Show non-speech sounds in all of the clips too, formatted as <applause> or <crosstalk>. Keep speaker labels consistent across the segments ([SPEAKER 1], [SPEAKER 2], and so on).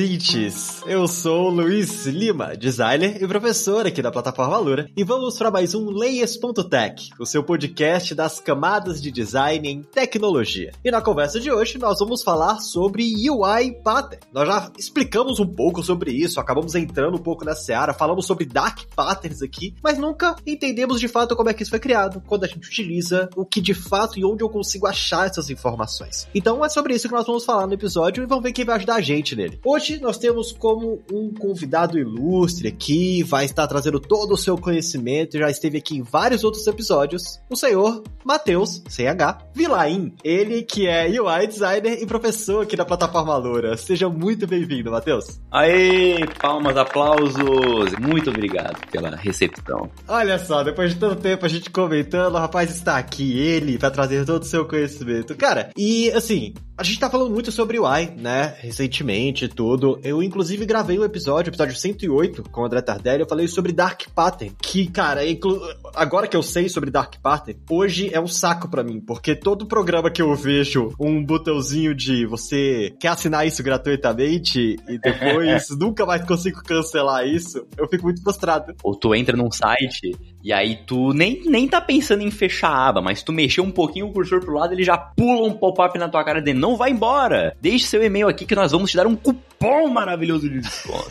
[SPEAKER 1] Ouvintes! Eu sou Luiz Lima, designer e professor aqui da plataforma Lura, e vamos para mais um Layers.tech, o seu podcast das camadas de design em tecnologia. E na conversa de hoje nós vamos falar sobre UI Pattern. Nós já explicamos um pouco sobre isso, acabamos entrando um pouco na seara, falamos sobre Dark Patterns aqui, mas nunca entendemos de fato como é que isso foi criado, quando a gente utiliza, o que de fato e onde eu consigo achar essas informações. Então é sobre isso que nós vamos falar no episódio e vamos ver quem vai ajudar a gente nele. Hoje nós temos como um convidado ilustre aqui, vai estar trazendo todo o seu conhecimento, já esteve aqui em vários outros episódios, o senhor Matheus, CH, Vilaim, ele que é UI designer e professor aqui da plataforma Loura. Seja muito bem-vindo, Matheus.
[SPEAKER 2] Aê, palmas, aplausos. Muito obrigado pela recepção.
[SPEAKER 1] Olha só, depois de tanto tempo a gente comentando, o rapaz está aqui, ele, para trazer todo o seu conhecimento. Cara, e assim, a gente tá falando muito sobre UI, né, recentemente e tudo. Eu, inclusive, gravei um episódio, episódio 108, com o André Tardelli, eu falei sobre Dark Pattern, que, cara, agora que eu sei sobre Dark Pattern, hoje é um saco para mim, porque todo programa que eu vejo um botãozinho de você quer assinar isso gratuitamente e depois <laughs> nunca mais consigo cancelar isso, eu fico muito frustrado.
[SPEAKER 2] Ou tu entra num site e aí tu nem, nem tá pensando em fechar a aba, mas tu mexer um pouquinho o cursor pro lado, ele já pula um pop-up na tua cara de não vai embora. Deixe seu e-mail aqui que nós vamos te dar um cupom maravilhoso de desconto.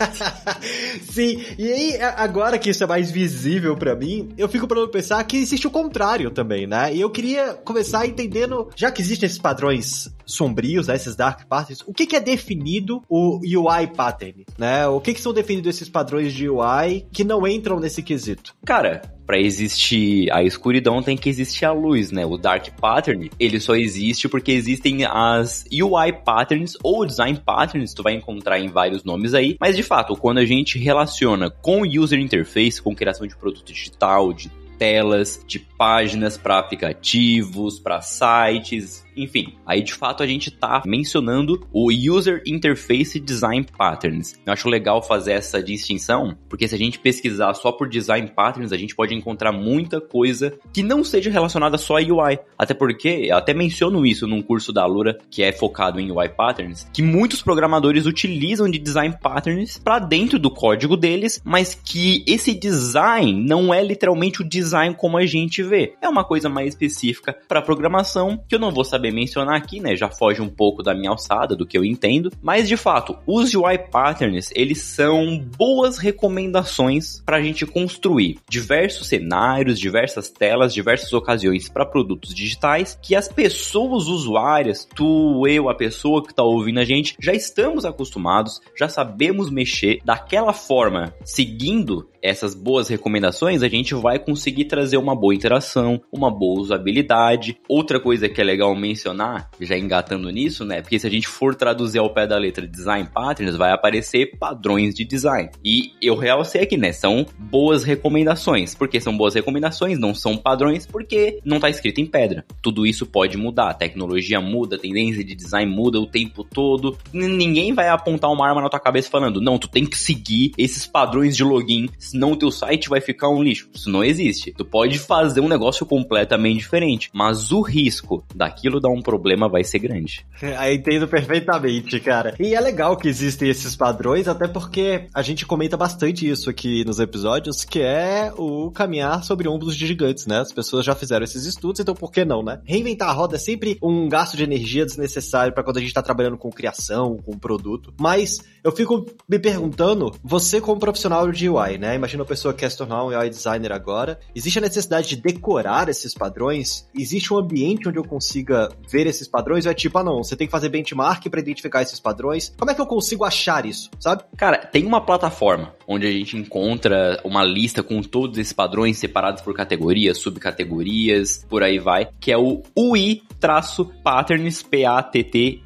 [SPEAKER 2] <laughs>
[SPEAKER 1] Sim, e aí agora que isso é mais visível para mim, eu fico para pensar que existe o contrário também, né? E eu queria começar entendendo, já que existem esses padrões sombrios, né, esses dark patterns, o que, que é definido o UI pattern, né? O que, que são definidos esses padrões de UI que não entram nesse quesito?
[SPEAKER 2] Cara, para existir a escuridão tem que existir a luz, né? O dark pattern, ele só existe porque existem as UI patterns ou design patterns, tu vai encontrar em vários nomes aí, mas de fato, quando a gente relaciona com user interface, com criação de produto digital, de telas, de páginas para aplicativos, para sites, enfim, aí de fato a gente tá mencionando o User Interface Design Patterns. Eu acho legal fazer essa distinção, porque se a gente pesquisar só por Design Patterns, a gente pode encontrar muita coisa que não seja relacionada só a UI. Até porque, até menciono isso num curso da Lura, que é focado em UI Patterns, que muitos programadores utilizam de Design Patterns para dentro do código deles, mas que esse design não é literalmente o design como a gente vê. É uma coisa mais específica para programação, que eu não vou saber saber mencionar aqui, né? Já foge um pouco da minha alçada, do que eu entendo. Mas de fato, os UI patterns, eles são boas recomendações para a gente construir diversos cenários, diversas telas, diversas ocasiões para produtos digitais que as pessoas usuárias, tu, eu, a pessoa que está ouvindo a gente, já estamos acostumados, já sabemos mexer daquela forma, seguindo essas boas recomendações, a gente vai conseguir trazer uma boa interação, uma boa usabilidade. Outra coisa que é legal mencionar, já engatando nisso, né? Porque se a gente for traduzir ao pé da letra design patterns, vai aparecer padrões de design. E eu realcei aqui, né? São boas recomendações. Porque são boas recomendações, não são padrões, porque não está escrito em pedra. Tudo isso pode mudar. A tecnologia muda, a tendência de design muda o tempo todo. Ninguém vai apontar uma arma na tua cabeça falando, não, tu tem que seguir esses padrões de login senão o teu site vai ficar um lixo. Isso não existe. Tu pode fazer um negócio completamente diferente, mas o risco daquilo dar um problema vai ser grande. <laughs>
[SPEAKER 1] É, entendo perfeitamente, cara. E é legal que existem esses padrões, até porque a gente comenta bastante isso aqui nos episódios, que é o caminhar sobre ombros de gigantes, né? As pessoas já fizeram esses estudos, então por que não, né? Reinventar a roda é sempre um gasto de energia desnecessário para quando a gente tá trabalhando com criação, com produto. Mas eu fico me perguntando, você como profissional de UI, né? Imagina uma pessoa que quer se tornar um UI designer agora. Existe a necessidade de decorar esses padrões? Existe um ambiente onde eu consiga ver esses padrões? Ou é tipo, ah não, você tem que fazer benchmark para identificar esses padrões? Como é que eu consigo achar isso, sabe?
[SPEAKER 2] Cara, tem uma plataforma onde a gente encontra uma lista com todos esses padrões separados por categorias, subcategorias, por aí vai, que é o UI-patterns, P-A-T-T-E-R-N-S.com.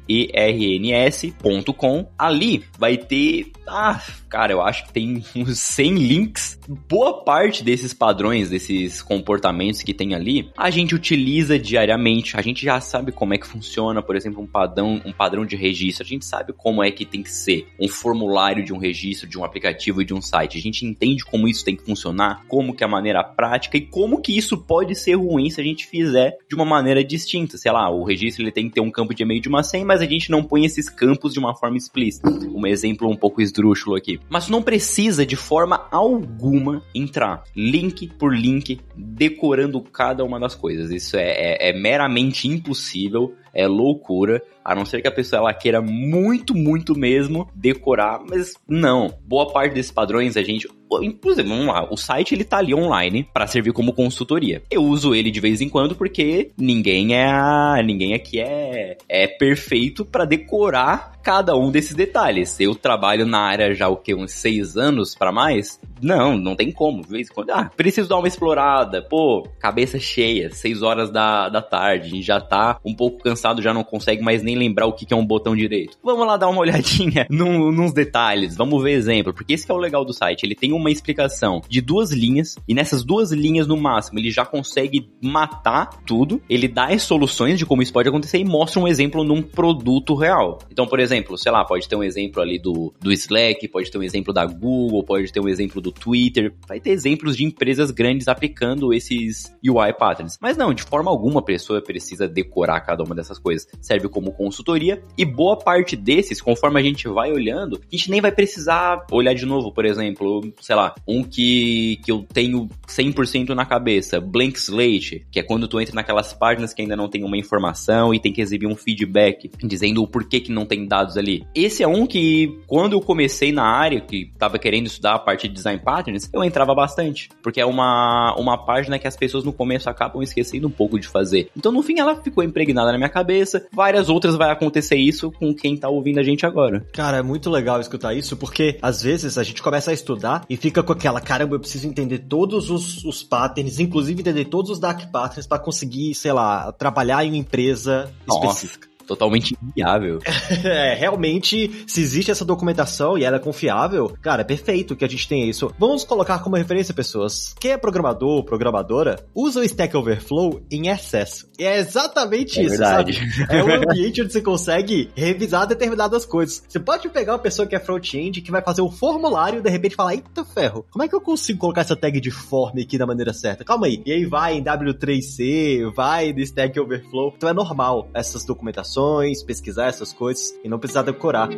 [SPEAKER 2] Ali vai ter, ah, cara, eu acho que tem uns 100 links links. Boa parte desses padrões, desses comportamentos que tem ali, a gente utiliza diariamente. A gente já sabe como é que funciona, por exemplo, um padrão, um padrão de registro. A gente sabe como é que tem que ser um formulário de um registro, de um aplicativo e de um site. A gente entende como isso tem que funcionar, como que é a maneira prática e como que isso pode ser ruim se a gente fizer de uma maneira distinta. Sei lá, o registro ele tem que ter um campo de e-mail de uma senha, mas a gente não põe esses campos de uma forma explícita. Um exemplo um pouco esdrúxulo aqui. Mas não precisa de forma alguma entrar link por link, decorando cada uma das coisas. Isso é, é, é meramente impossível é loucura, a não ser que a pessoa ela queira muito, muito mesmo decorar, mas não. Boa parte desses padrões a gente exemplo, vamos lá, o site ele tá ali online para servir como consultoria. Eu uso ele de vez em quando porque ninguém é ninguém aqui é é perfeito para decorar cada um desses detalhes. Eu trabalho na área já o que uns seis anos para mais. Não, não tem como. De vez em quando, ah, preciso dar uma explorada. Pô, cabeça cheia, seis horas da, da tarde, a gente já tá um pouco cansado, já não consegue mais nem lembrar o que, é um botão direito. Vamos lá dar uma <laughs> olhadinha nos detalhes, vamos ver exemplo, porque esse é o legal do site. Ele tem uma explicação de duas linhas, e nessas duas linhas, no máximo, ele já consegue matar tudo, ele dá as soluções de como isso pode acontecer e mostra um exemplo num produto real. Então, por exemplo, sei lá, pode ter um exemplo ali do, do Slack, pode ter um exemplo da Google, pode ter um exemplo do Twitter, vai ter exemplos de empresas grandes aplicando esses UI patterns. Mas não, de forma alguma a pessoa precisa decorar cada uma dessas coisas. Serve como consultoria e boa parte desses, conforme a gente vai olhando, a gente nem vai precisar olhar de novo, por exemplo, sei lá, um que, que eu tenho 100% na cabeça, Blank Slate, que é quando tu entra naquelas páginas que ainda não tem uma informação e tem que exibir um feedback dizendo o porquê que não tem dados ali. Esse é um que, quando eu comecei na área, que tava querendo estudar a parte de design patterns, eu entrava bastante, porque é uma, uma página que as pessoas no começo acabam esquecendo um pouco de fazer. Então, no fim, ela ficou impregnada na minha cabeça. Várias outras vai acontecer isso com quem tá ouvindo a gente agora.
[SPEAKER 1] Cara, é muito legal escutar isso, porque às vezes a gente começa a estudar e fica com aquela, caramba, eu preciso entender todos os, os patterns, inclusive entender todos os dark patterns para conseguir, sei lá, trabalhar em uma empresa Nossa. específica
[SPEAKER 2] totalmente inviável. <laughs>
[SPEAKER 1] é, realmente, se existe essa documentação e ela é confiável, cara, é perfeito que a gente tenha isso. Vamos colocar como referência, pessoas. Quem é programador ou programadora, usa o Stack Overflow em excesso. E é exatamente é isso, verdade. sabe? É um ambiente onde você consegue revisar determinadas coisas. Você pode pegar uma pessoa que é front-end, que vai fazer um formulário e de repente falar, eita ferro, como é que eu consigo colocar essa tag de form aqui da maneira certa? Calma aí. E aí vai em W3C, vai no Stack Overflow. Então é normal essas documentações pesquisar essas coisas e não precisar decorar.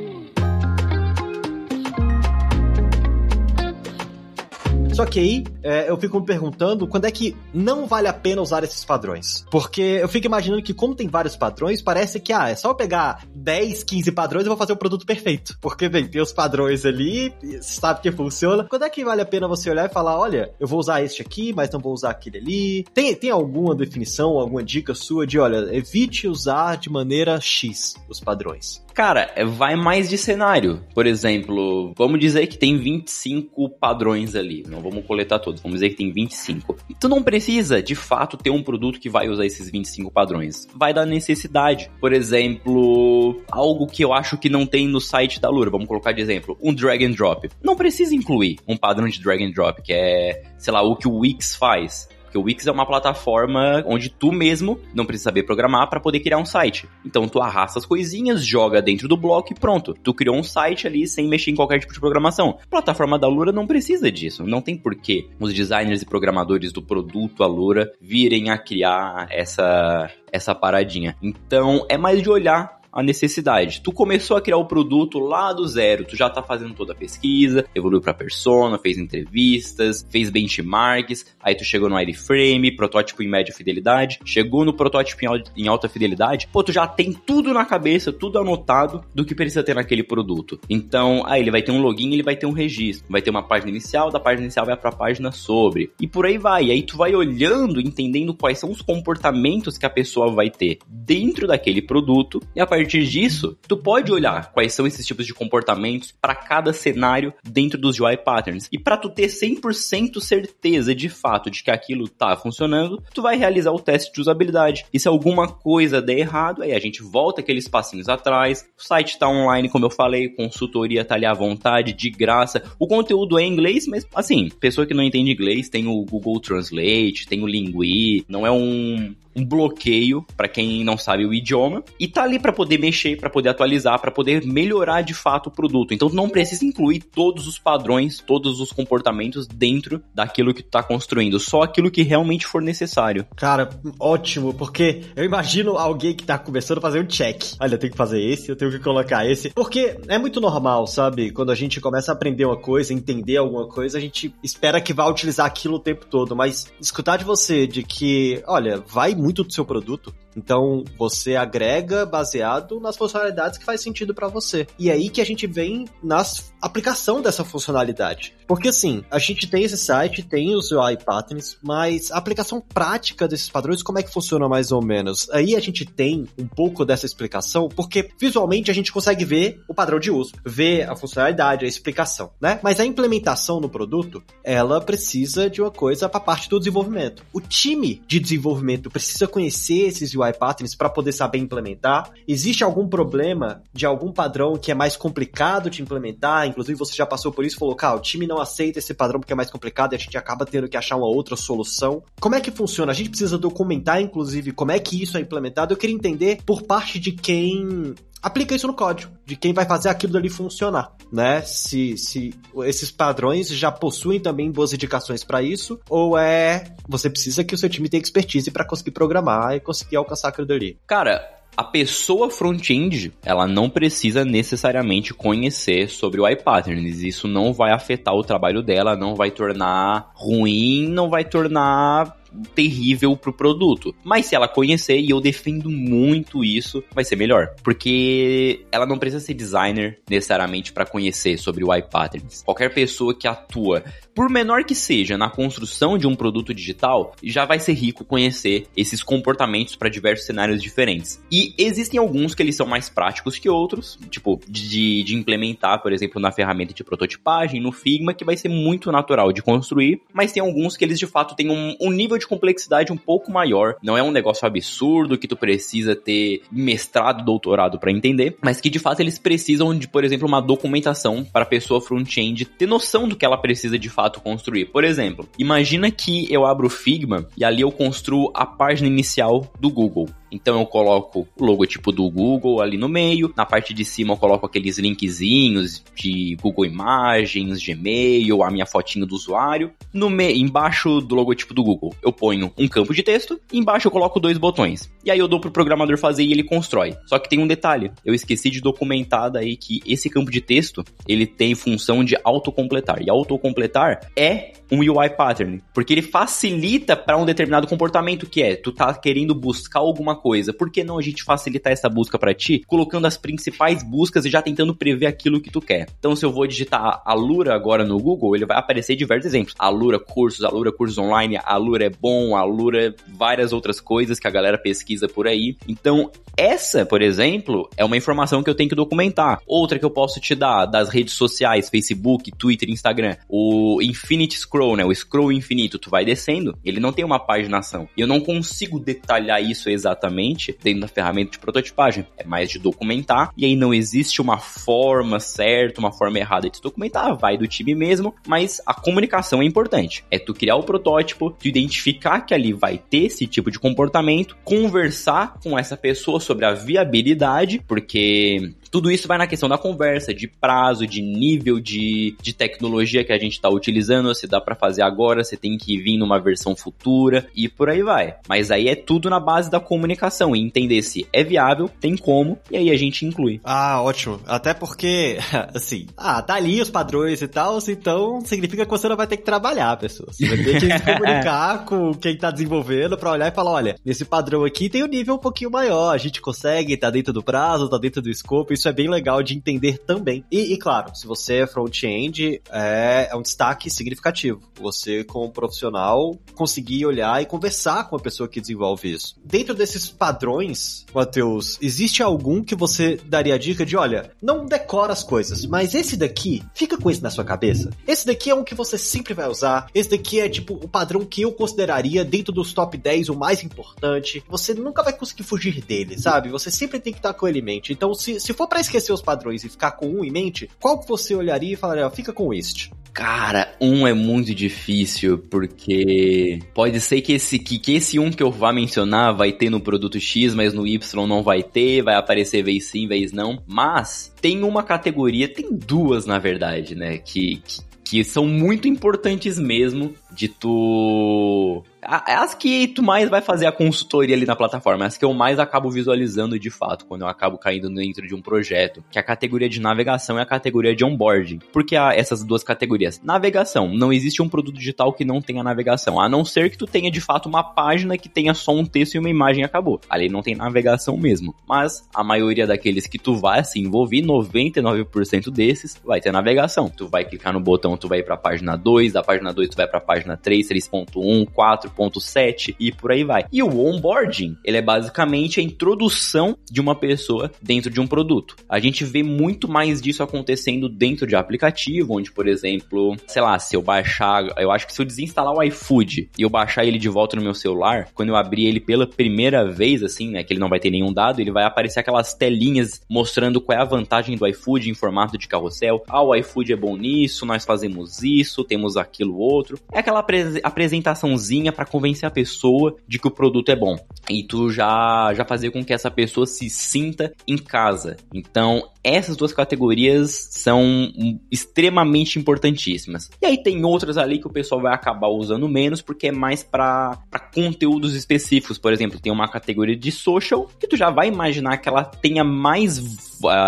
[SPEAKER 1] Só que aí é, eu fico me perguntando quando é que não vale a pena usar esses padrões. Porque eu fico imaginando que, como tem vários padrões, parece que, ah, é só eu pegar 10, 15 padrões e vou fazer o produto perfeito. Porque, bem, tem os padrões ali, sabe que funciona. Quando é que vale a pena você olhar e falar, olha, eu vou usar este aqui, mas não vou usar aquele ali? Tem, tem alguma definição, alguma dica sua de, olha, evite usar de maneira X os padrões?
[SPEAKER 2] Cara, vai mais de cenário. Por exemplo, vamos dizer que tem 25 padrões ali. Não vamos coletar todos, vamos dizer que tem 25. Tu não precisa, de fato, ter um produto que vai usar esses 25 padrões. Vai dar necessidade. Por exemplo, algo que eu acho que não tem no site da Lura, vamos colocar de exemplo, um drag and drop. Não precisa incluir um padrão de drag and drop, que é, sei lá, o que o Wix faz. Porque o Wix é uma plataforma onde tu mesmo não precisa saber programar para poder criar um site. Então tu arrasta as coisinhas, joga dentro do bloco e pronto. Tu criou um site ali sem mexer em qualquer tipo de programação. A plataforma da Lura não precisa disso. Não tem porquê os designers e programadores do produto Alura virem a criar essa essa paradinha. Então é mais de olhar a necessidade. Tu começou a criar o produto lá do zero, tu já tá fazendo toda a pesquisa, evoluiu pra persona, fez entrevistas, fez benchmarks, aí tu chegou no wireframe, protótipo em média fidelidade, chegou no protótipo em alta fidelidade, pô, tu já tem tudo na cabeça, tudo anotado do que precisa ter naquele produto. Então, aí ele vai ter um login, ele vai ter um registro, vai ter uma página inicial, da página inicial vai pra página sobre, e por aí vai. E aí tu vai olhando, entendendo quais são os comportamentos que a pessoa vai ter dentro daquele produto, e a partir partir disso, tu pode olhar quais são esses tipos de comportamentos para cada cenário dentro dos UI patterns. E para tu ter 100% certeza de fato de que aquilo tá funcionando, tu vai realizar o teste de usabilidade. E se alguma coisa der errado, aí a gente volta aqueles passinhos atrás, o site tá online, como eu falei, consultoria tá ali à vontade, de graça. O conteúdo é em inglês, mas assim, pessoa que não entende inglês tem o Google Translate, tem o Lingui, não é um um bloqueio para quem não sabe o idioma e tá ali para poder mexer, para poder atualizar, para poder melhorar de fato o produto. Então não precisa incluir todos os padrões, todos os comportamentos dentro daquilo que tu tá construindo, só aquilo que realmente for necessário.
[SPEAKER 1] Cara, ótimo, porque eu imagino alguém que tá começando a fazer um check. Olha, eu tenho que fazer esse, eu tenho que colocar esse, porque é muito normal, sabe? Quando a gente começa a aprender uma coisa, entender alguma coisa, a gente espera que vá utilizar aquilo o tempo todo, mas escutar de você de que, olha, vai muito muito do seu produto. Então, você agrega baseado nas funcionalidades que faz sentido para você. E é aí que a gente vem na aplicação dessa funcionalidade. Porque assim, a gente tem esse site, tem os UI patterns, mas a aplicação prática desses padrões, como é que funciona mais ou menos? Aí a gente tem um pouco dessa explicação, porque visualmente a gente consegue ver o padrão de uso, ver a funcionalidade, a explicação, né? Mas a implementação no produto, ela precisa de uma coisa para parte do desenvolvimento. O time de desenvolvimento precisa conhecer esses UI patterns para poder saber implementar. Existe algum problema de algum padrão que é mais complicado de implementar? Inclusive você já passou por isso, falou, cara, o time não aceita esse padrão porque é mais complicado e a gente acaba tendo que achar uma outra solução. Como é que funciona? A gente precisa documentar, inclusive, como é que isso é implementado. Eu queria entender por parte de quem aplica isso no código, de quem vai fazer aquilo dali funcionar, né? Se, se esses padrões já possuem também boas indicações para isso, ou é você precisa que o seu time tenha expertise para conseguir programar e conseguir alcançar aquilo dali.
[SPEAKER 2] Cara, a pessoa front-end, ela não precisa necessariamente conhecer sobre o iPatterns. Isso não vai afetar o trabalho dela, não vai tornar ruim, não vai tornar terrível pro produto. Mas se ela conhecer, e eu defendo muito isso, vai ser melhor. Porque ela não precisa ser designer necessariamente para conhecer sobre o iPatterns. Qualquer pessoa que atua, por menor que seja, na construção de um produto digital, já vai ser rico conhecer esses comportamentos para diversos cenários diferentes. E existem alguns que eles são mais práticos que outros, tipo, de, de implementar, por exemplo, na ferramenta de prototipagem, no Figma, que vai ser muito natural de construir, mas tem alguns que eles de fato têm um, um nível de de complexidade um pouco maior. Não é um negócio absurdo que tu precisa ter mestrado, doutorado para entender, mas que de fato eles precisam de, por exemplo, uma documentação para a pessoa front-end ter noção do que ela precisa de fato construir. Por exemplo, imagina que eu abro o Figma e ali eu construo a página inicial do Google. Então eu coloco o logotipo do Google ali no meio, na parte de cima eu coloco aqueles linkzinhos de Google Imagens, Gmail, a minha fotinho do usuário. No meio, embaixo do logotipo do Google, eu ponho um campo de texto, embaixo eu coloco dois botões. E aí eu dou pro programador fazer e ele constrói. Só que tem um detalhe, eu esqueci de documentar daí que esse campo de texto, ele tem função de autocompletar. E autocompletar é um UI pattern, porque ele facilita para um determinado comportamento que é, tu tá querendo buscar alguma coisa, por que não a gente facilitar essa busca para ti, colocando as principais buscas e já tentando prever aquilo que tu quer? Então, se eu vou digitar Alura agora no Google, ele vai aparecer diversos exemplos. Alura cursos, Alura cursos online, Alura é bom, Alura várias outras coisas que a galera pesquisa por aí. Então, essa, por exemplo, é uma informação que eu tenho que documentar. Outra que eu posso te dar das redes sociais, Facebook, Twitter, Instagram, o Infinite Scroll, né? O scroll infinito, tu vai descendo, ele não tem uma paginação. Eu não consigo detalhar isso exatamente dentro da ferramenta de prototipagem. É mais de documentar, e aí não existe uma forma certa, uma forma errada de documentar, vai do time mesmo, mas a comunicação é importante. É tu criar o protótipo, tu identificar que ali vai ter esse tipo de comportamento, conversar com essa pessoa sobre a viabilidade, porque tudo isso vai na questão da conversa, de prazo, de nível de, de tecnologia que a gente está utilizando, se dá para fazer agora, se tem que vir numa versão futura e por aí vai. Mas aí é tudo na base da comunicação e entender se é viável, tem como, e aí a gente inclui.
[SPEAKER 1] Ah, ótimo. Até porque, <laughs> assim, ah, tá ali os padrões e tal, então significa que você não vai ter que trabalhar, pessoas. Você vai ter que se comunicar <laughs> com quem tá desenvolvendo para olhar e falar, olha, nesse padrão aqui tem um nível um pouquinho maior, a gente consegue, tá dentro do prazo, tá dentro do escopo, isso é bem legal de entender também. E, e claro, se você é front-end, é, é um destaque significativo. Você, como profissional, conseguir olhar e conversar com a pessoa que desenvolve isso. Dentro desses padrões, Matheus, existe algum que você daria a dica de, olha, não decora as coisas, mas esse daqui, fica com isso na sua cabeça. Esse daqui é um que você sempre vai usar. Esse daqui é, tipo, o padrão que eu consideraria dentro dos top 10 o mais importante. Você nunca vai conseguir fugir dele, sabe? Você sempre tem que estar com ele em mente. Então, se, se for para esquecer os padrões e ficar com um em mente, qual que você olharia e falaria, fica com este?
[SPEAKER 2] Cara, um é muito difícil, porque pode ser que esse, que, que esse um que eu vá mencionar vai ter no produto X, mas no Y não vai ter, vai aparecer vez sim, vez não. Mas tem uma categoria, tem duas na verdade, né? Que, que, que são muito importantes mesmo de tu as que tu mais vai fazer a consultoria ali na plataforma, as que eu mais acabo visualizando de fato, quando eu acabo caindo dentro de um projeto, que é a categoria de navegação e a categoria de onboarding. Porque há essas duas categorias. Navegação, não existe um produto digital que não tenha navegação, a não ser que tu tenha de fato uma página que tenha só um texto e uma imagem e acabou. Ali não tem navegação mesmo. Mas a maioria daqueles que tu vai se envolver, 99% desses, vai ter navegação. Tu vai clicar no botão, tu vai para a página 2, da página 2 tu vai para a página 3, 3.1, 4, 1.7 e por aí vai. E o onboarding, ele é basicamente a introdução de uma pessoa dentro de um produto. A gente vê muito mais disso acontecendo dentro de aplicativo, onde, por exemplo, sei lá, se eu baixar, eu acho que se eu desinstalar o iFood e eu baixar ele de volta no meu celular, quando eu abrir ele pela primeira vez, assim, né, que ele não vai ter nenhum dado, ele vai aparecer aquelas telinhas mostrando qual é a vantagem do iFood em formato de carrossel. Ah, o iFood é bom nisso, nós fazemos isso, temos aquilo outro. É aquela apresentaçãozinha para convencer a pessoa de que o produto é bom. E tu já, já fazer com que essa pessoa se sinta em casa. Então, essas duas categorias são extremamente importantíssimas. E aí tem outras ali que o pessoal vai acabar usando menos porque é mais para conteúdos específicos. Por exemplo, tem uma categoria de social que tu já vai imaginar que ela tenha mais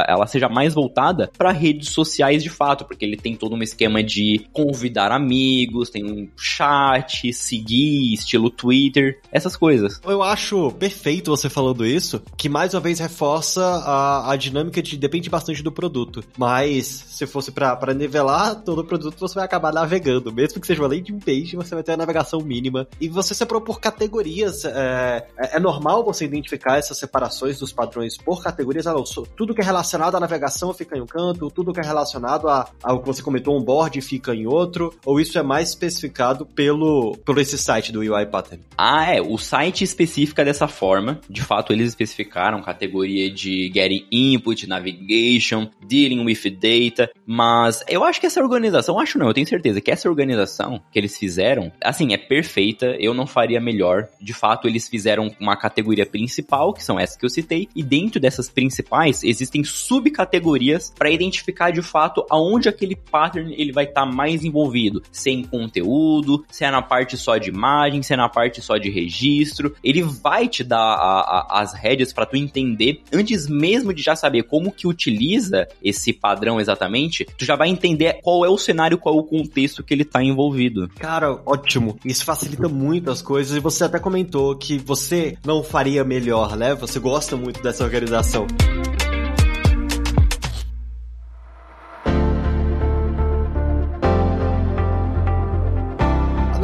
[SPEAKER 2] ela seja mais voltada para redes sociais de fato, porque ele tem todo um esquema de convidar amigos, tem um chat, seguir, estilo Twitter, essas coisas.
[SPEAKER 1] Eu acho perfeito você falando isso, que mais uma vez reforça a, a dinâmica de depende depende bastante do produto. Mas se fosse para nivelar todo o produto, você vai acabar navegando. Mesmo que seja uma landing page, você vai ter a navegação mínima. E você separou por categorias. É, é, é normal você identificar essas separações dos padrões por categorias. Ah, tudo que é relacionado à navegação fica em um canto, tudo que é relacionado a, ao que você comentou, um board, fica em outro. Ou isso é mais especificado pelo, pelo esse site do UI Pattern?
[SPEAKER 2] Ah, é. O site especifica dessa forma. De fato, eles especificaram categoria de getting input, dealing with data, mas eu acho que essa organização, acho não, eu tenho certeza que essa organização que eles fizeram, assim, é perfeita, eu não faria melhor. De fato, eles fizeram uma categoria principal, que são essas que eu citei, e dentro dessas principais existem subcategorias para identificar de fato aonde aquele pattern ele vai estar tá mais envolvido, se é em conteúdo, se é na parte só de imagem, se é na parte só de registro. Ele vai te dar a, a, as rédeas para tu entender antes mesmo de já saber como que utiliza utiliza esse padrão exatamente, tu já vai entender qual é o cenário, qual é o contexto que ele tá envolvido.
[SPEAKER 1] Cara, ótimo. Isso facilita muito as coisas e você até comentou que você não faria melhor, né? Você gosta muito dessa organização.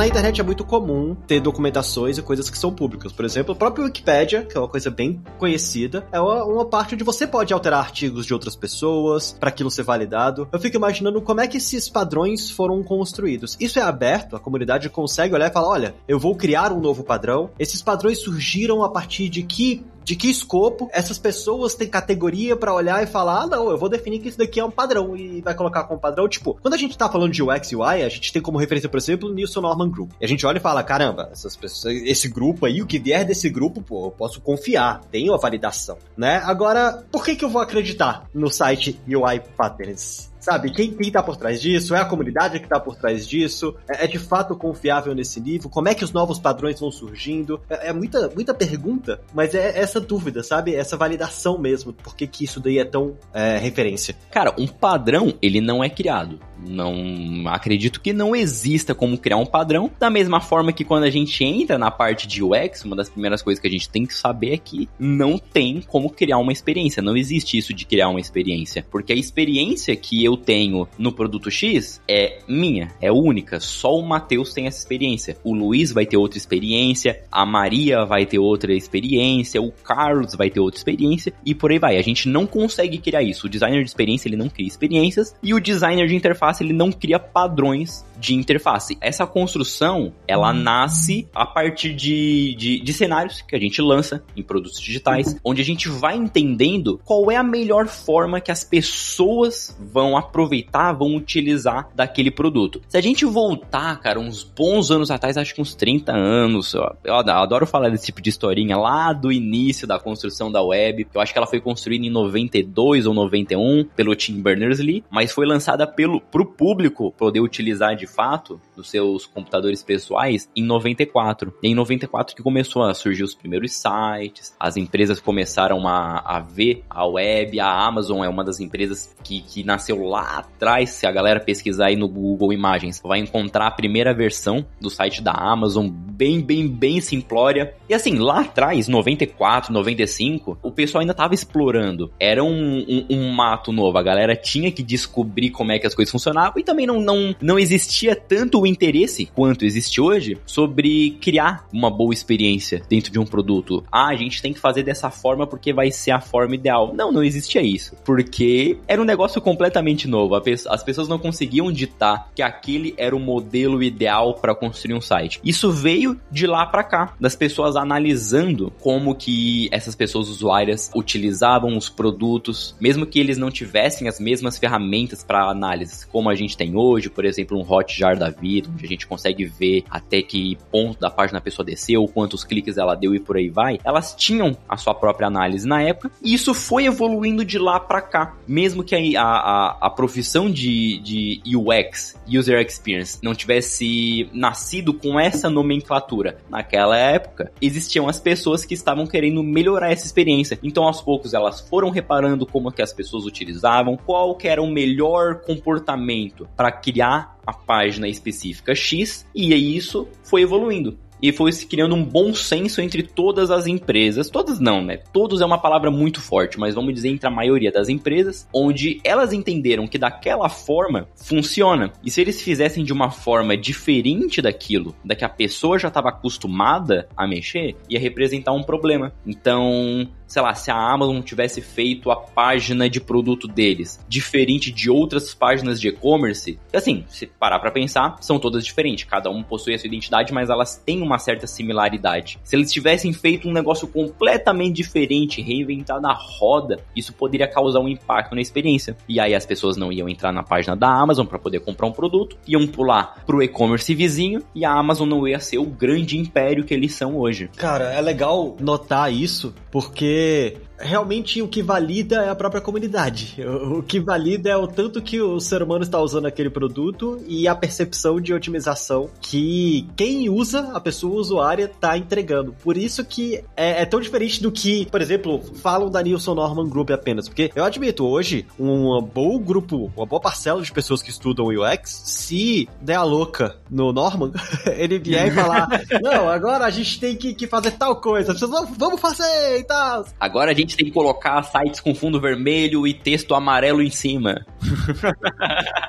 [SPEAKER 1] Na internet é muito comum ter documentações e coisas que são públicas. Por exemplo, o próprio Wikipedia, que é uma coisa bem conhecida, é uma, uma parte onde você pode alterar artigos de outras pessoas para aquilo ser validado. Eu fico imaginando como é que esses padrões foram construídos. Isso é aberto, a comunidade consegue olhar e falar: olha, eu vou criar um novo padrão. Esses padrões surgiram a partir de que de que escopo essas pessoas têm categoria para olhar e falar, ah, não, eu vou definir que isso daqui é um padrão e vai colocar como padrão. Tipo, quando a gente tá falando de UX e UI, a gente tem como referência, por exemplo, o Nilson Norman Group. E a gente olha e fala, caramba, essas pessoas, esse grupo aí, o que vier desse grupo, pô, eu posso confiar, tem a validação, né? Agora, por que que eu vou acreditar no site UI Patterns? Sabe, quem, quem tá por trás disso? É a comunidade que tá por trás disso? É, é de fato confiável nesse livro? Como é que os novos padrões vão surgindo? É, é, muita, muita pergunta, mas é essa dúvida, sabe? Essa validação mesmo. Por que, que isso daí é tão é, referência?
[SPEAKER 2] Cara, um padrão, ele não é criado. Não acredito que não exista como criar um padrão. Da mesma forma que quando a gente entra na parte de UX, uma das primeiras coisas que a gente tem que saber é que não tem como criar uma experiência. Não existe isso de criar uma experiência. Porque a experiência que eu tenho no produto X é minha, é única. Só o Matheus tem essa experiência. O Luiz vai ter outra experiência, a Maria vai ter outra experiência, o Carlos vai ter outra experiência e por aí vai. A gente não consegue criar isso. O designer de experiência ele não cria experiências e o designer de interface ele não cria padrões de interface. Essa construção ela nasce a partir de, de, de cenários que a gente lança em produtos digitais, onde a gente vai entendendo qual é a melhor forma que as pessoas vão aproveitar, vão utilizar daquele produto. Se a gente voltar, cara, uns bons anos atrás, acho que uns 30 anos, eu, eu adoro falar desse tipo de historinha lá do início da construção da web. Eu acho que ela foi construída em 92 ou 91 pelo Tim Berners-Lee, mas foi lançada pelo pro público poder utilizar de fato nos seus computadores pessoais em 94. E em 94 que começou a surgir os primeiros sites, as empresas começaram a, a ver a web, a Amazon é uma das empresas que, que nasceu lá atrás. Se a galera pesquisar aí no Google Imagens, vai encontrar a primeira versão do site da Amazon, bem, bem, bem simplória. E assim, lá atrás, 94, 95, o pessoal ainda tava explorando. Era um, um, um mato novo, a galera tinha que descobrir como é que as coisas funcionavam e também não, não, não existia tanto o interesse quanto existe hoje sobre criar uma boa experiência dentro de um produto. Ah, a gente tem que fazer dessa forma porque vai ser a forma ideal. Não, não existia isso. Porque era um negócio completamente novo. As pessoas não conseguiam ditar que aquele era o modelo ideal para construir um site. Isso veio de lá para cá, das pessoas analisando como que essas pessoas usuárias utilizavam os produtos, mesmo que eles não tivessem as mesmas ferramentas para análise, como a gente tem hoje, por exemplo, um Hotjar da vida, onde a gente consegue ver até que ponto da página a pessoa desceu, quantos cliques ela deu e por aí vai. Elas tinham a sua própria análise na época, e isso foi evoluindo de lá para cá. Mesmo que a, a, a profissão de, de UX, User Experience, não tivesse nascido com essa nomenclatura naquela época, existiam as pessoas que estavam querendo melhorar essa experiência. Então, aos poucos, elas foram reparando como que as pessoas utilizavam, qual que era o melhor comportamento para criar a página específica X, e isso foi evoluindo e foi se criando um bom senso entre todas as empresas. Todas não, né? Todos é uma palavra muito forte, mas vamos dizer entre a maioria das empresas, onde elas entenderam que daquela forma funciona. E se eles fizessem de uma forma diferente daquilo, da que a pessoa já estava acostumada a mexer, ia representar um problema. Então, sei lá, se a Amazon tivesse feito a página de produto deles diferente de outras páginas de e-commerce, assim, se parar para pensar, são todas diferentes, cada um possui a sua identidade, mas elas têm uma certa similaridade. Se eles tivessem feito um negócio completamente diferente, reinventado a roda, isso poderia causar um impacto na experiência. E aí as pessoas não iam entrar na página da Amazon para poder comprar um produto, iam pular pro e-commerce vizinho e a Amazon não ia ser o grande império que eles são hoje.
[SPEAKER 1] Cara, é legal notar isso, porque realmente o que valida é a própria comunidade. O, que valida é o tanto que o ser humano está usando aquele produto e a percepção de otimização que quem usa, a pessoa usuária, está entregando. Por isso que é, é, tão diferente do que, por exemplo, falam da Nielsen Norman Group apenas. Porque eu admito, hoje, um bom grupo, uma boa parcela de pessoas que estudam UX, se der a louca no Norman, <laughs> ele vier e falar: <laughs> Não, agora a gente tem que, que fazer tal coisa, vamos fazer e tal.
[SPEAKER 2] Agora a gente gente tem que colocar sites com fundo vermelho e texto amarelo em cima. <laughs>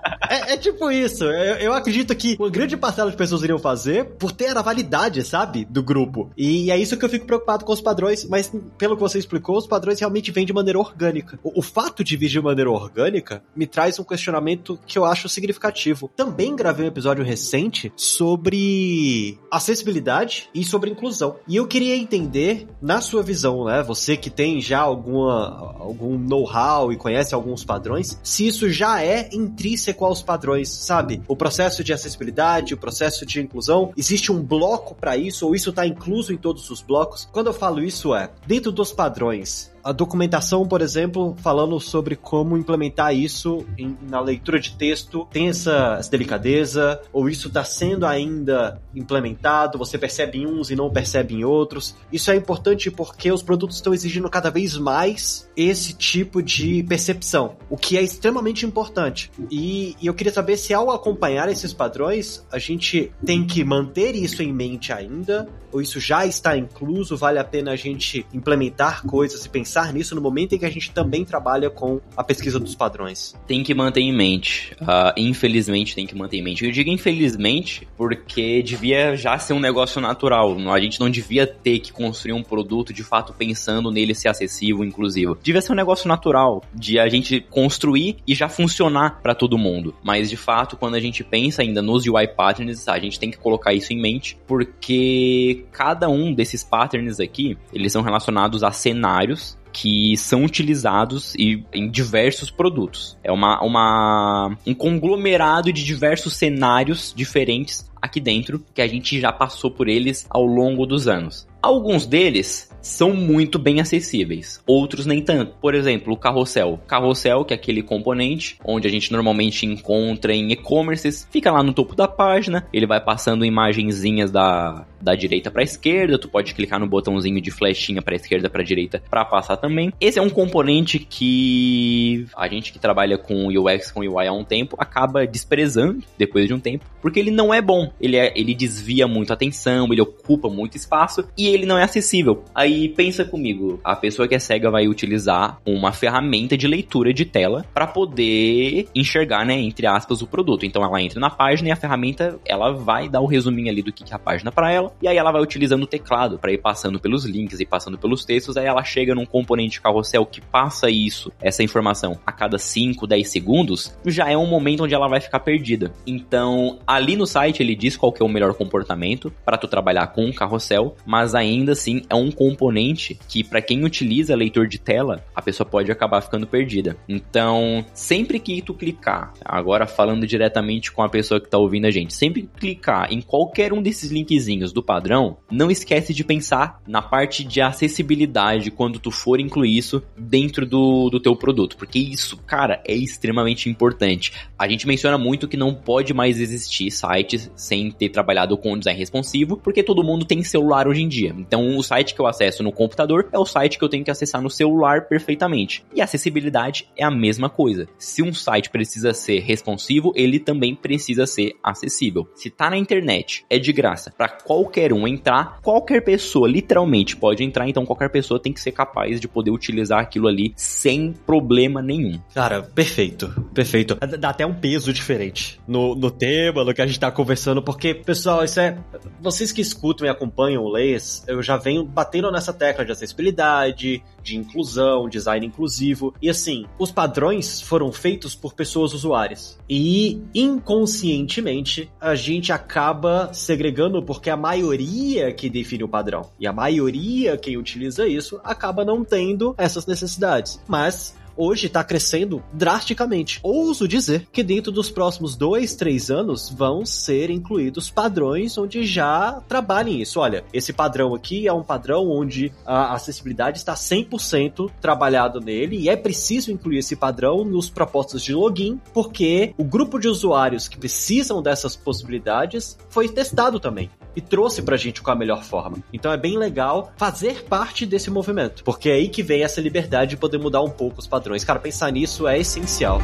[SPEAKER 1] é, tipo isso. Eu, eu, acredito que uma grande parcela de pessoas iriam fazer por ter a validade, sabe? Do grupo. E é isso que eu fico preocupado com os padrões, mas pelo que você explicou, os padrões realmente vêm de maneira orgânica. O, o fato de vir de maneira orgânica me traz um questionamento que eu acho significativo. Também gravei um episódio recente sobre acessibilidade e sobre inclusão. E eu queria entender, na sua visão, né? Você que tem já alguma, algum know-how e conhece alguns padrões, se isso já é intrínseco aos padrões, sabe? O processo de acessibilidade, o processo de inclusão, existe um bloco para isso ou isso está incluso em todos os blocos? Quando eu falo isso é, dentro dos padrões, a documentação, por exemplo, falando sobre como implementar isso em, na leitura de texto, tem essa, essa delicadeza? Ou isso está sendo ainda implementado? Você percebe em uns e não percebe em outros? Isso é importante porque os produtos estão exigindo cada vez mais esse tipo de percepção, o que é extremamente importante. E, e eu queria saber se ao acompanhar esses padrões, a gente tem que manter isso em mente ainda, ou isso já está incluso, vale a pena a gente implementar coisas e pensar nisso no momento em que a gente também trabalha com a pesquisa dos padrões?
[SPEAKER 2] Tem que manter em mente. Uh, infelizmente, tem que manter em mente. Eu digo infelizmente porque devia já ser um negócio natural. A gente não devia ter que construir um produto de fato pensando nele ser acessível, inclusivo. Devia ser um negócio natural de a gente construir e já funcionar para todo mundo. Mas de fato, quando a gente pensa ainda nos UI patterns, a gente tem que colocar isso em mente, porque cada um desses patterns aqui, eles são relacionados a cenários que são utilizados em diversos produtos. É uma, uma, um conglomerado de diversos cenários diferentes aqui dentro que a gente já passou por eles ao longo dos anos. Alguns deles são muito bem acessíveis, outros nem tanto. Por exemplo, o carrossel. Carrossel, que é aquele componente onde a gente normalmente encontra em e-commerces, fica lá no topo da página, ele vai passando imagenzinhas da, da direita para esquerda, tu pode clicar no botãozinho de flechinha para esquerda para direita para passar também. Esse é um componente que a gente que trabalha com UX, com UI há um tempo, acaba desprezando depois de um tempo, porque ele não é bom. Ele, é, ele desvia muito a atenção, ele ocupa muito espaço e ele não é acessível. Aí pensa comigo, a pessoa que é cega vai utilizar uma ferramenta de leitura de tela para poder enxergar, né, entre aspas, o produto. Então ela entra na página e a ferramenta ela vai dar o resuminho ali do que é a página para ela e aí ela vai utilizando o teclado para ir passando pelos links e passando pelos textos. Aí ela chega num componente carrossel que passa isso, essa informação, a cada 5, 10 segundos, já é um momento onde ela vai ficar perdida. Então ali no site ele diz qual que é o melhor comportamento para tu trabalhar com um carrossel, mas ainda assim é um componente que para quem utiliza leitor de tela, a pessoa pode acabar ficando perdida. Então, sempre que tu clicar, agora falando diretamente com a pessoa que tá ouvindo a gente, sempre que clicar em qualquer um desses linkzinhos do padrão, não esquece de pensar na parte de acessibilidade quando tu for incluir isso dentro do, do teu produto, porque isso, cara, é extremamente importante. A gente menciona muito que não pode mais existir sites sem ter trabalhado com design responsivo, porque todo mundo tem celular hoje em dia. Então, o site que eu acesso no computador é o site que eu tenho que acessar no celular perfeitamente. E acessibilidade é a mesma coisa. Se um site precisa ser responsivo, ele também precisa ser acessível. Se tá na internet, é de graça para qualquer um entrar, qualquer pessoa literalmente pode entrar, então qualquer pessoa tem que ser capaz de poder utilizar aquilo ali sem problema nenhum.
[SPEAKER 1] Cara, perfeito, perfeito. Dá até um peso diferente no, no tema, no que a gente tá conversando, porque, pessoal, isso é. Vocês que escutam e acompanham o Leis, eu já venho batendo nessa tecla de acessibilidade, de inclusão, design inclusivo. E assim, os padrões foram feitos por pessoas usuárias. E inconscientemente a gente acaba segregando porque a maioria que define o padrão e a maioria quem utiliza isso acaba não tendo essas necessidades. Mas hoje está crescendo drasticamente. Ouso dizer que dentro dos próximos dois, três anos vão ser incluídos padrões onde já trabalhem isso. Olha, esse padrão aqui é um padrão onde a acessibilidade está 100% trabalhado nele e é preciso incluir esse padrão nos propósitos de login, porque o grupo de usuários que precisam dessas possibilidades foi testado também e trouxe pra gente qual a melhor forma. Então é bem legal fazer parte desse movimento, porque é aí que vem essa liberdade de poder mudar um pouco os padrões. Cara, pensar nisso é essencial.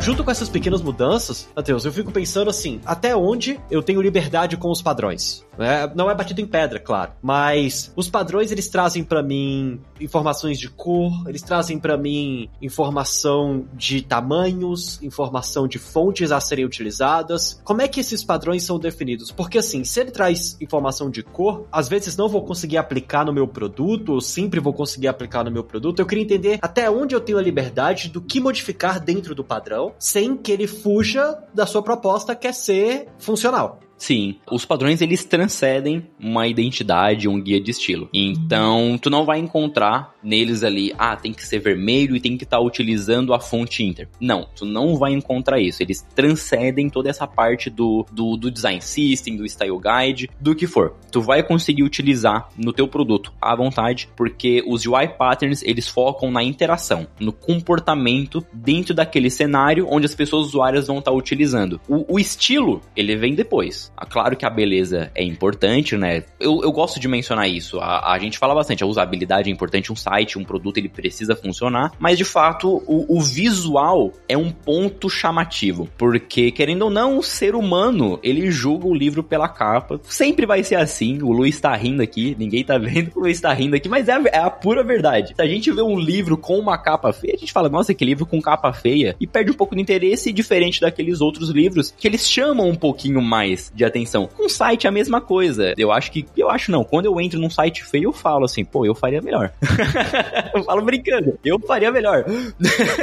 [SPEAKER 1] Junto com essas pequenas mudanças, Matheus, eu fico pensando assim, até onde eu tenho liberdade com os padrões? É, não é batido em pedra, claro, mas os padrões eles trazem para mim informações de cor, eles trazem para mim informação de tamanhos, informação de fontes a serem utilizadas. Como é que esses padrões são definidos? Porque assim, se ele traz informação de cor, às vezes não vou conseguir aplicar no meu produto, ou sempre vou conseguir aplicar no meu produto. Eu queria entender até onde eu tenho a liberdade do que modificar dentro do padrão, sem que ele fuja da sua proposta que é ser funcional
[SPEAKER 2] Sim, os padrões eles transcendem uma identidade, um guia de estilo. Então, tu não vai encontrar neles ali, ah, tem que ser vermelho e tem que estar tá utilizando a fonte Inter. Não, tu não vai encontrar isso. Eles transcendem toda essa parte do, do, do design system, do style guide, do que for. Tu vai conseguir utilizar no teu produto à vontade, porque os UI patterns eles focam na interação, no comportamento dentro daquele cenário onde as pessoas usuárias vão estar tá utilizando. O, o estilo, ele vem depois. Ah, claro que a beleza é importante, né? Eu, eu gosto de mencionar isso. A, a gente fala bastante, a usabilidade é importante, um site, um produto, ele precisa funcionar, mas de fato, o, o visual é um ponto chamativo, porque querendo ou não, o ser humano, ele julga o livro pela capa. Sempre vai ser assim. O Luiz tá rindo aqui, ninguém tá vendo, o Luiz tá rindo aqui, mas é a, é a pura verdade. Se a gente vê um livro com uma capa feia, a gente fala, nossa, que livro com capa feia, e perde um pouco de interesse, diferente daqueles outros livros que eles chamam um pouquinho mais de atenção. Com site é a mesma coisa. Eu acho que. Eu acho não. Quando eu entro num site feio, eu falo assim, pô, eu faria melhor. <laughs> eu falo brincando. Eu faria melhor.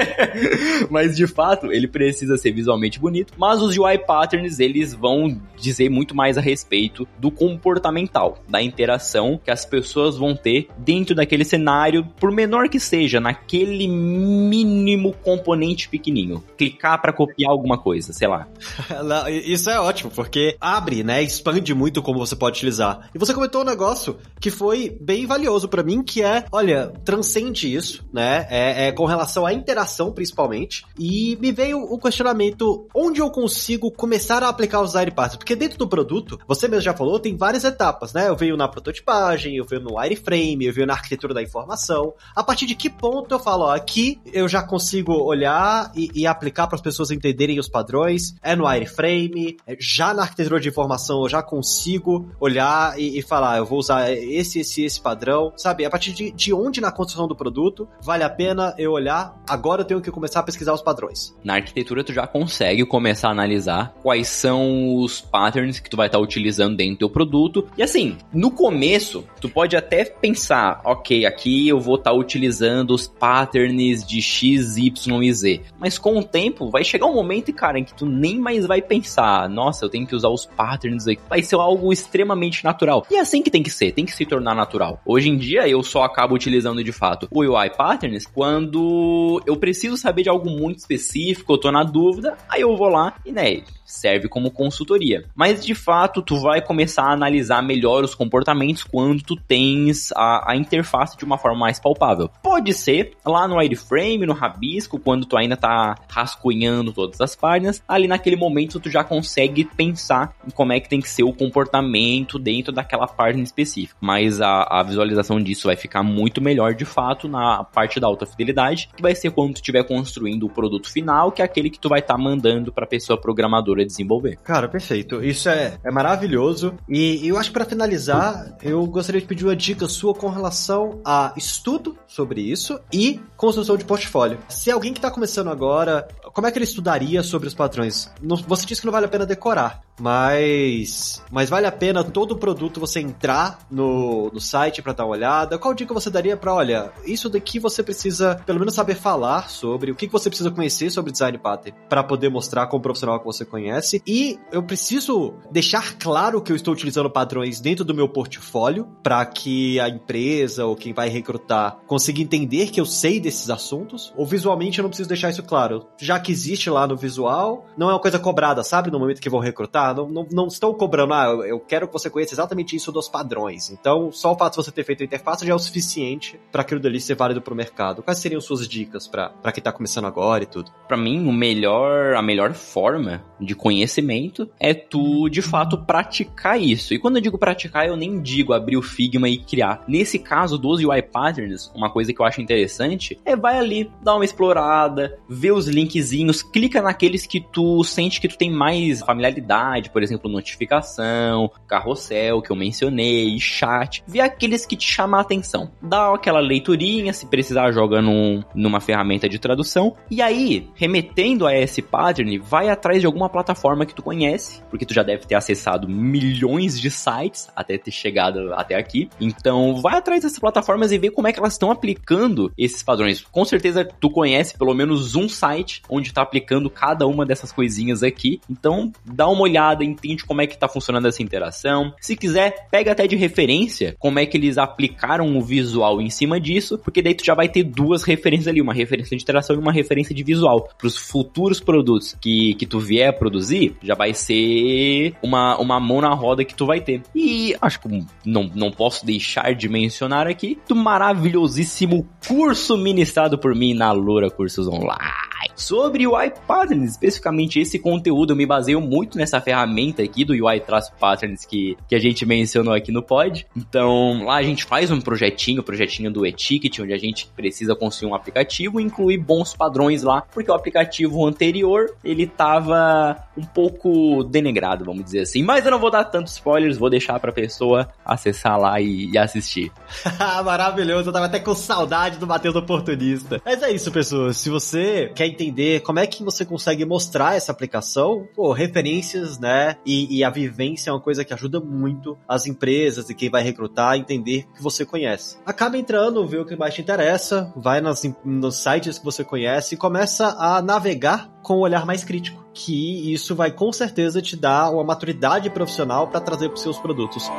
[SPEAKER 2] <laughs> mas de fato, ele precisa ser visualmente bonito. Mas os UI patterns, eles vão dizer muito mais a respeito do comportamental, da interação que as pessoas vão ter dentro daquele cenário, por menor que seja, naquele mínimo componente pequenininho. Clicar para copiar alguma coisa, sei lá. <laughs>
[SPEAKER 1] Isso é ótimo, porque abre, né? Expande muito como você pode utilizar. E você comentou um negócio que foi bem valioso para mim, que é, olha, transcende isso, né? É, é, com relação à interação, principalmente. E me veio o questionamento: onde eu consigo começar a aplicar os patterns? Porque dentro do produto, você mesmo já falou, tem várias etapas, né? Eu venho na prototipagem, eu venho no wireframe, eu venho na arquitetura da informação. A partir de que ponto eu falo, ó, aqui eu já consigo olhar e, e aplicar para as pessoas entenderem os padrões? É no wireframe, é já na arquitetura de informação eu já consigo olhar e, e, falar, eu vou usar esse, esse, esse padrão, sabe? A partir de, de onde na construção do produto vale a pena eu olhar, agora eu tenho que começar a pesquisar os padrões.
[SPEAKER 2] Na arquitetura tu já consegue começar a analisar quais são os patterns que tu vai estar tá utilizando dentro do teu produto. E assim, no começo, tu pode até pensar, ok, aqui eu vou estar tá utilizando os patterns de X, Y e Z. Mas com o tempo, vai chegar um momento, cara, em que tu nem mais vai pensar, nossa, eu tenho que usar os patterns aí. Vai ser algo extremamente natural. E é assim que tem que ser, tem que se tornar natural. Hoje em dia eu só acabo utilizando de fato o UI patterns quando eu preciso saber de algo muito específico, eu tô na dúvida, aí eu vou lá e né, serve como consultoria. Mas de fato, tu vai começar a analisar melhor os comportamentos quando tu tens a, a interface de uma forma mais palpável. Pode ser lá no wireframe, no rabisco, quando tu ainda tá rascunhando todas as páginas, ali naquele momento tu já consegue pensar em como é que tem que ser o comportamento dentro daquela página específica. Mas a, a visualização disso vai ficar muito melhor de fato na parte da alta fidelidade, que vai ser quando tu estiver construindo o produto final, que é aquele que tu vai estar tá mandando para a pessoa programadora desenvolver.
[SPEAKER 1] Cara, perfeito. Isso é, é maravilhoso. E eu acho que para finalizar, eu gostaria de pedir uma dica sua com relação a estudo sobre isso e construção de portfólio. Se alguém que está começando agora, como é que ele estudaria sobre os padrões? Você disse que não vale a pena decorar, mas, mas vale a pena todo produto você entrar no, no site para dar uma olhada. Qual dica você daria para, olha, isso daqui você precisa pelo menos saber falar sobre, o que você precisa conhecer sobre design pattern para poder mostrar como profissional que você conhece. E eu preciso deixar claro que eu estou utilizando padrões dentro do meu portfólio para que a empresa ou quem vai recrutar consiga entender que eu sei desses assuntos. Ou visualmente eu não preciso deixar isso claro. Já que existe lá no visual, não é uma coisa cobrada, sabe? No momento que vou recrutar não, não, não estão cobrando, ah, eu quero que você conheça exatamente isso dos padrões. Então, só o fato de você ter feito a interface já é o suficiente para aquilo dali ser válido pro mercado. Quais seriam suas dicas para quem tá começando agora e tudo?
[SPEAKER 2] Para mim, o melhor, a melhor forma de conhecimento é tu, de fato, praticar isso. E quando eu digo praticar, eu nem digo abrir o Figma e criar. Nesse caso dos UI Patterns, uma coisa que eu acho interessante é vai ali, dar uma explorada, ver os linkzinhos, clica naqueles que tu sente que tu tem mais familiaridade, por exemplo, notificação, carrossel que eu mencionei, chat, vê aqueles que te chamam a atenção. Dá aquela leiturinha, se precisar joga num, numa ferramenta de tradução, e aí, remetendo a esse pattern, vai atrás de alguma plataforma que tu conhece, porque tu já deve ter acessado milhões de sites até ter chegado até aqui. Então, vai atrás dessas plataformas e vê como é que elas estão aplicando esses padrões. Com certeza tu conhece pelo menos um site onde está aplicando cada uma dessas coisinhas aqui. Então, dá uma olhada entende como é que tá funcionando essa interação. Se quiser, pega até de referência como é que eles aplicaram o visual em cima disso, porque daí tu já vai ter duas referências ali, uma referência de interação e uma referência de visual. Para os futuros produtos que, que tu vier produzir, já vai ser uma, uma mão na roda que tu vai ter. E acho que não, não posso deixar de mencionar aqui do maravilhosíssimo curso ministrado por mim na Loura Cursos Online. Sobre UI Patterns, especificamente esse conteúdo, eu me baseio muito nessa ferramenta aqui do UI Traço Patterns que, que a gente mencionou aqui no pod. Então, lá a gente faz um projetinho, projetinho do e-ticket, onde a gente precisa construir um aplicativo e incluir bons padrões lá, porque o aplicativo anterior, ele tava um pouco denegrado, vamos dizer assim. Mas eu não vou dar tantos spoilers, vou deixar pra pessoa acessar lá e, e assistir. <laughs>
[SPEAKER 1] Maravilhoso, eu tava até com saudade do Matheus Oportunista. Mas é isso, pessoas. Se você quer entender como é que você consegue mostrar essa aplicação, pô, referências, né? E, e, a vivência é uma coisa que ajuda muito as empresas e quem vai recrutar a entender que você conhece. Acaba entrando, vê o que mais te interessa, vai nas, nos sites que você conhece e começa a navegar com um olhar mais crítico. Que isso vai com certeza te dar uma maturidade profissional para trazer para os seus produtos.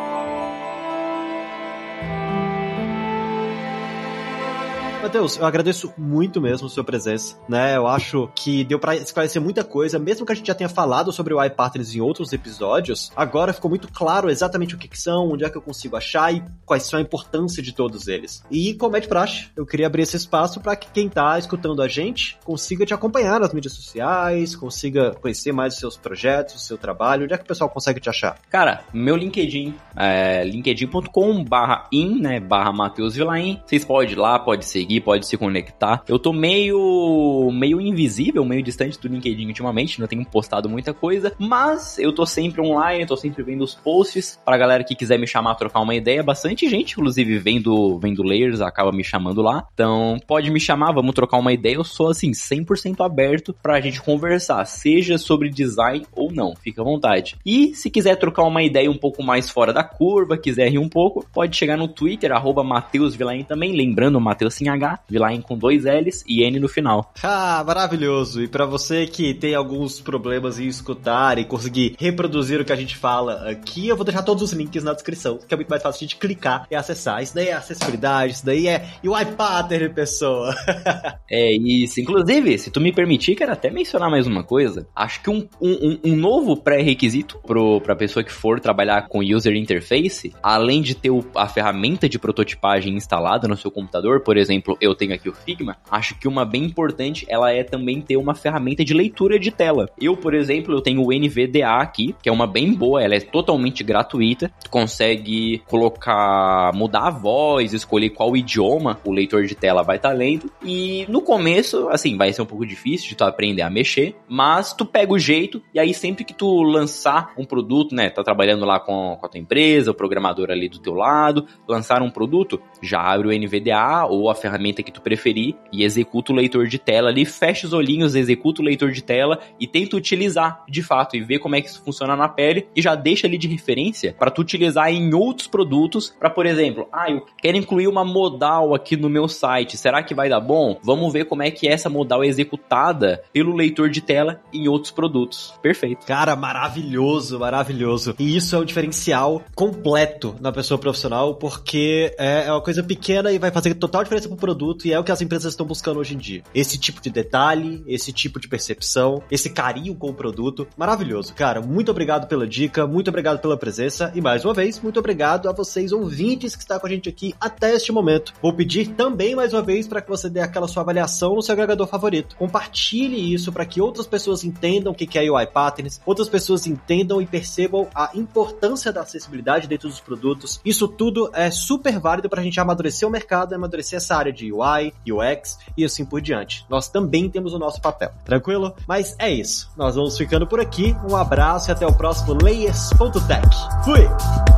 [SPEAKER 1] Matheus, eu agradeço muito mesmo a sua presença, né? Eu acho que deu para esclarecer muita coisa, mesmo que a gente já tenha falado sobre o iPatterns em outros episódios, agora ficou muito claro exatamente o que, que, são, onde é que eu consigo achar e quais são a importância de todos eles. E como é de praxe, eu queria abrir esse espaço para que quem tá escutando a gente consiga te acompanhar nas mídias sociais, consiga conhecer mais os seus projetos, o seu trabalho, onde é que o pessoal consegue te achar?
[SPEAKER 2] Cara, meu LinkedIn é linkedin.com barra in, né, barra Matheus Vilain. Vocês podem ir lá, pode seguir pode se conectar. Eu tô meio meio invisível, meio distante do LinkedIn ultimamente, não tenho postado muita coisa, mas eu tô sempre online, tô sempre vendo os posts pra galera que quiser me chamar, trocar uma ideia. Bastante gente, inclusive, vendo, vendo layers, acaba me chamando lá. Então, pode me chamar, vamos trocar uma ideia. Eu sou, assim, 100% aberto pra gente conversar, seja sobre design ou não. Fica à vontade. E se quiser trocar uma ideia um pouco mais fora da curva, quiser rir um pouco, pode chegar no Twitter, arroba Matheus também. Lembrando, Matheus sem H, Vilain com dois L's e N no final.
[SPEAKER 1] Ah, maravilhoso! E para você que tem alguns problemas em escutar e conseguir reproduzir o que a gente fala aqui, eu vou deixar todos os links na descrição, que é muito mais fácil de clicar e acessar. Isso daí é acessibilidade, isso daí é UI Pattern, pessoa. <laughs>
[SPEAKER 2] é isso. Inclusive, se tu me permitir, quero até mencionar mais uma coisa. Acho que um, um, um novo pré-requisito pra pessoa que for trabalhar com User Interface, além de ter o, a ferramenta de prototipagem instalada no seu computador, por exemplo, eu tenho aqui o Figma, acho que uma bem importante, ela é também ter uma ferramenta de leitura de tela. Eu, por exemplo, eu tenho o NVDA aqui, que é uma bem boa, ela é totalmente gratuita, tu consegue colocar, mudar a voz, escolher qual idioma o leitor de tela vai estar tá lendo, e no começo, assim, vai ser um pouco difícil de tu aprender a mexer, mas tu pega o jeito, e aí sempre que tu lançar um produto, né, tá trabalhando lá com, com a tua empresa, o programador ali do teu lado, lançar um produto, já abre o NVDA ou a ferramenta ferramenta que tu preferir e executa o leitor de tela ali, fecha os olhinhos, executa o leitor de tela e tenta utilizar de fato e ver como é que isso funciona na pele e já deixa ali de referência para tu utilizar em outros produtos, para por exemplo, ah, eu quero incluir uma modal aqui no meu site, será que vai dar bom? Vamos ver como é que essa modal é executada pelo leitor de tela em outros produtos. Perfeito.
[SPEAKER 1] Cara, maravilhoso, maravilhoso. E isso é um diferencial completo na pessoa profissional, porque é, é uma coisa pequena e vai fazer total diferença pro produto e é o que as empresas estão buscando hoje em dia. Esse tipo de detalhe, esse tipo de percepção, esse carinho com o produto. Maravilhoso, cara. Muito obrigado pela dica, muito obrigado pela presença e mais uma vez, muito obrigado a vocês ouvintes que estão com a gente aqui até este momento. Vou pedir também mais uma vez para que você dê aquela sua avaliação no seu agregador favorito. Compartilhe isso para que outras pessoas entendam o que é UI Patterns, outras pessoas entendam e percebam a importância da acessibilidade dentro dos produtos. Isso tudo é super válido para a gente amadurecer o mercado amadurecer essa área de UI, UX e assim por diante. Nós também temos o nosso papel, tranquilo? Mas é isso. Nós vamos ficando por aqui. Um abraço e até o próximo Layers.tech. Fui!